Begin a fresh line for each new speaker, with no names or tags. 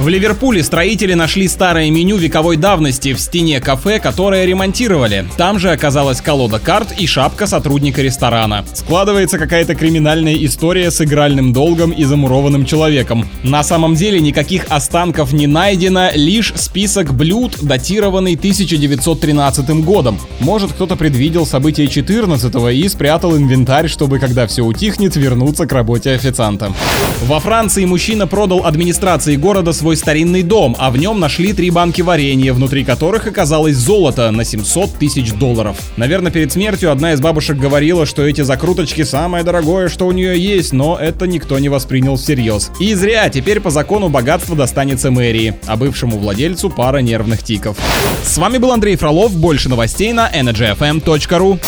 В Ливерпуле строители нашли старое меню вековой давности в стене кафе, которое ремонтировали. Там же оказалась колода карт и шапка сотрудника ресторана. Складывается какая-то криминальная история с игральным долгом и замурованным человеком. На самом деле никаких останков не найдено, лишь список блюд, датированный 1913 годом. Может кто-то предвидел события 14 и спрятал инвентарь, чтобы когда все утихнет, вернуться к работе официанта. Во Франции мужчина продал администрации города свой старинный дом, а в нем нашли три банки варенья, внутри которых оказалось золото на 700 тысяч долларов. Наверное, перед смертью одна из бабушек говорила, что эти закруточки самое дорогое, что у нее есть, но это никто не воспринял всерьез. И зря, теперь по закону богатство достанется мэрии, а бывшему владельцу пара нервных тиков. С вами был Андрей Фролов, больше новостей на energyfm.ru.